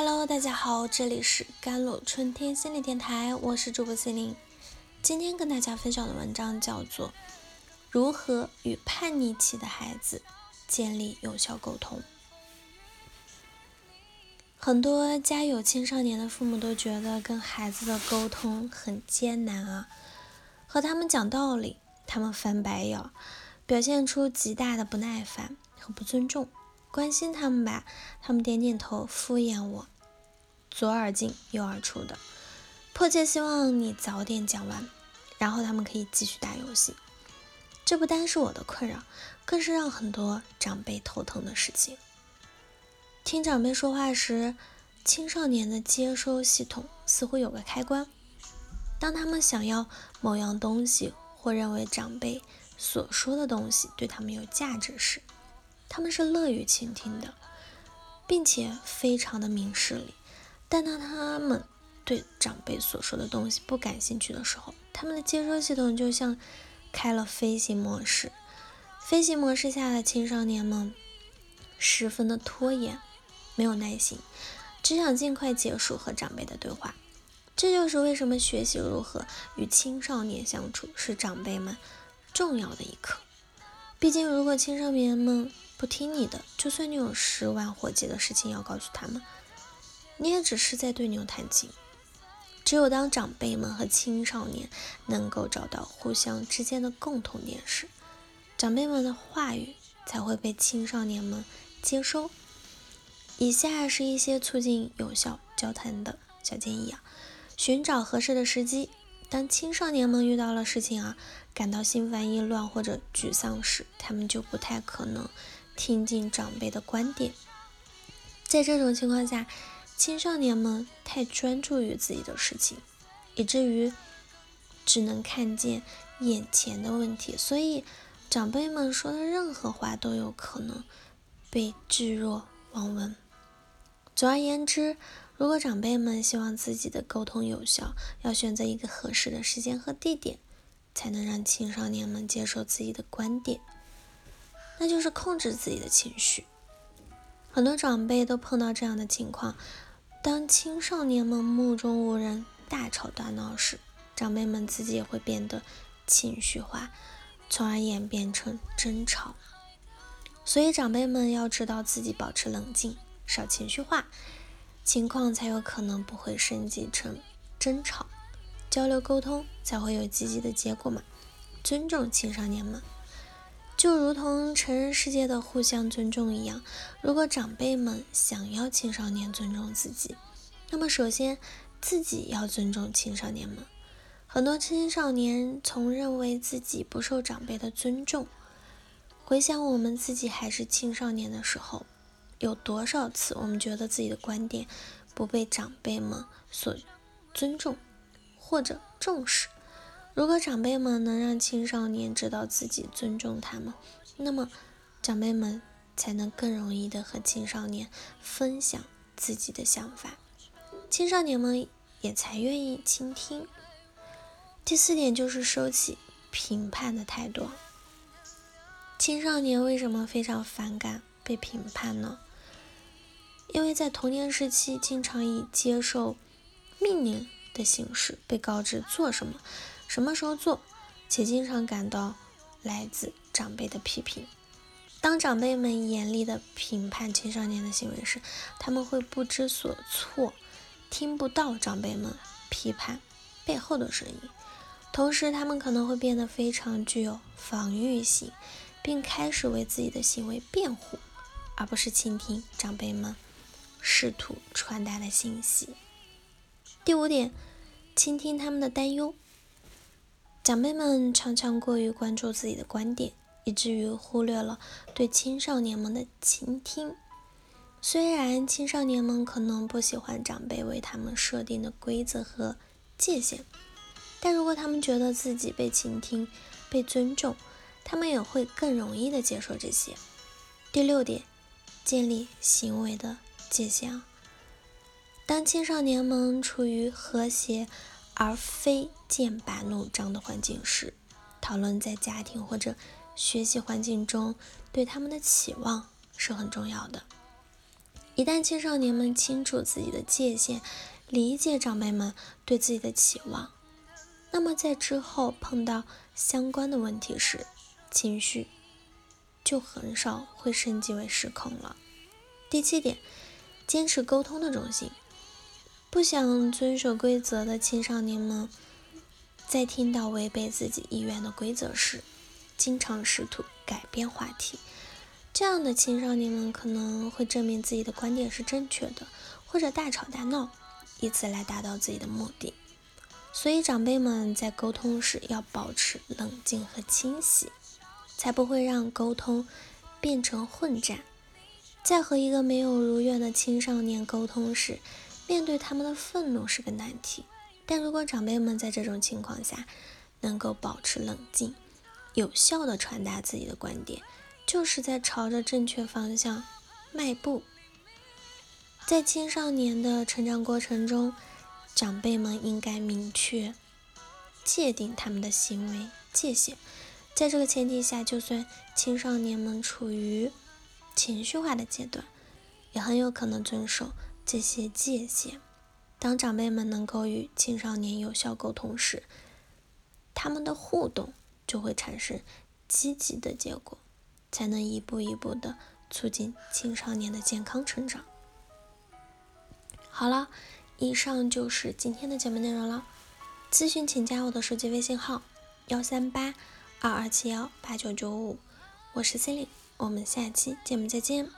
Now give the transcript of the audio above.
Hello，大家好，这里是甘露春天心理电台，我是主播心灵。今天跟大家分享的文章叫做《如何与叛逆期的孩子建立有效沟通》。很多家有青少年的父母都觉得跟孩子的沟通很艰难啊，和他们讲道理，他们翻白眼，表现出极大的不耐烦和不尊重。关心他们吧，他们点点头，敷衍我，左耳进右耳出的，迫切希望你早点讲完，然后他们可以继续打游戏。这不单是我的困扰，更是让很多长辈头疼的事情。听长辈说话时，青少年的接收系统似乎有个开关，当他们想要某样东西，或认为长辈所说的东西对他们有价值时，他们是乐于倾听的，并且非常的明事理。但当他们对长辈所说的东西不感兴趣的时候，他们的接收系统就像开了飞行模式。飞行模式下的青少年们十分的拖延，没有耐心，只想尽快结束和长辈的对话。这就是为什么学习如何与青少年相处是长辈们重要的一课。毕竟，如果青少年们不听你的，就算你有十万火急的事情要告诉他们，你也只是在对牛弹琴。只有当长辈们和青少年能够找到互相之间的共同点时，长辈们的话语才会被青少年们接收。以下是一些促进有效交谈的小建议啊：寻找合适的时机。当青少年们遇到了事情啊，感到心烦意乱或者沮丧时，他们就不太可能。听进长辈的观点，在这种情况下，青少年们太专注于自己的事情，以至于只能看见眼前的问题，所以长辈们说的任何话都有可能被置若罔闻。总而言之，如果长辈们希望自己的沟通有效，要选择一个合适的时间和地点，才能让青少年们接受自己的观点。那就是控制自己的情绪。很多长辈都碰到这样的情况：当青少年们目中无人、大吵大闹时，长辈们自己也会变得情绪化，从而演变成争吵。所以，长辈们要知道自己保持冷静，少情绪化，情况才有可能不会升级成争吵，交流沟通才会有积极的结果嘛。尊重青少年们。就如同成人世界的互相尊重一样，如果长辈们想要青少年尊重自己，那么首先自己要尊重青少年们。很多青少年从认为自己不受长辈的尊重。回想我们自己还是青少年的时候，有多少次我们觉得自己的观点不被长辈们所尊重或者重视？如果长辈们能让青少年知道自己尊重他们，那么长辈们才能更容易的和青少年分享自己的想法，青少年们也才愿意倾听。第四点就是收起评判的态度。青少年为什么非常反感被评判呢？因为在童年时期，经常以接受命令的形式被告知做什么。什么时候做，且经常感到来自长辈的批评。当长辈们严厉的评判青少年的行为时，他们会不知所措，听不到长辈们批判背后的声音。同时，他们可能会变得非常具有防御性，并开始为自己的行为辩护，而不是倾听长辈们试图传达的信息。第五点，倾听他们的担忧。长辈们常常过于关注自己的观点，以至于忽略了对青少年们的倾听。虽然青少年们可能不喜欢长辈为他们设定的规则和界限，但如果他们觉得自己被倾听、被尊重，他们也会更容易的接受这些。第六点，建立行为的界限。当青少年们处于和谐。而非剑拔弩张的环境时，讨论在家庭或者学习环境中对他们的期望是很重要的。一旦青少年们清楚自己的界限，理解长辈们对自己的期望，那么在之后碰到相关的问题时，情绪就很少会升级为失控了。第七点，坚持沟通的中心。不想遵守规则的青少年们，在听到违背自己意愿的规则时，经常试图改变话题。这样的青少年们可能会证明自己的观点是正确的，或者大吵大闹，以此来达到自己的目的。所以，长辈们在沟通时要保持冷静和清晰，才不会让沟通变成混战。在和一个没有如愿的青少年沟通时，面对他们的愤怒是个难题，但如果长辈们在这种情况下能够保持冷静，有效的传达自己的观点，就是在朝着正确方向迈步。在青少年的成长过程中，长辈们应该明确界定他们的行为界限。在这个前提下，就算青少年们处于情绪化的阶段，也很有可能遵守。这些界限，当长辈们能够与青少年有效沟通时，他们的互动就会产生积极的结果，才能一步一步的促进青少年的健康成长。好了，以上就是今天的节目内容了。咨询请加我的手机微信号：幺三八二二七幺八九九五，我是 c i l y 我们下期节目再见。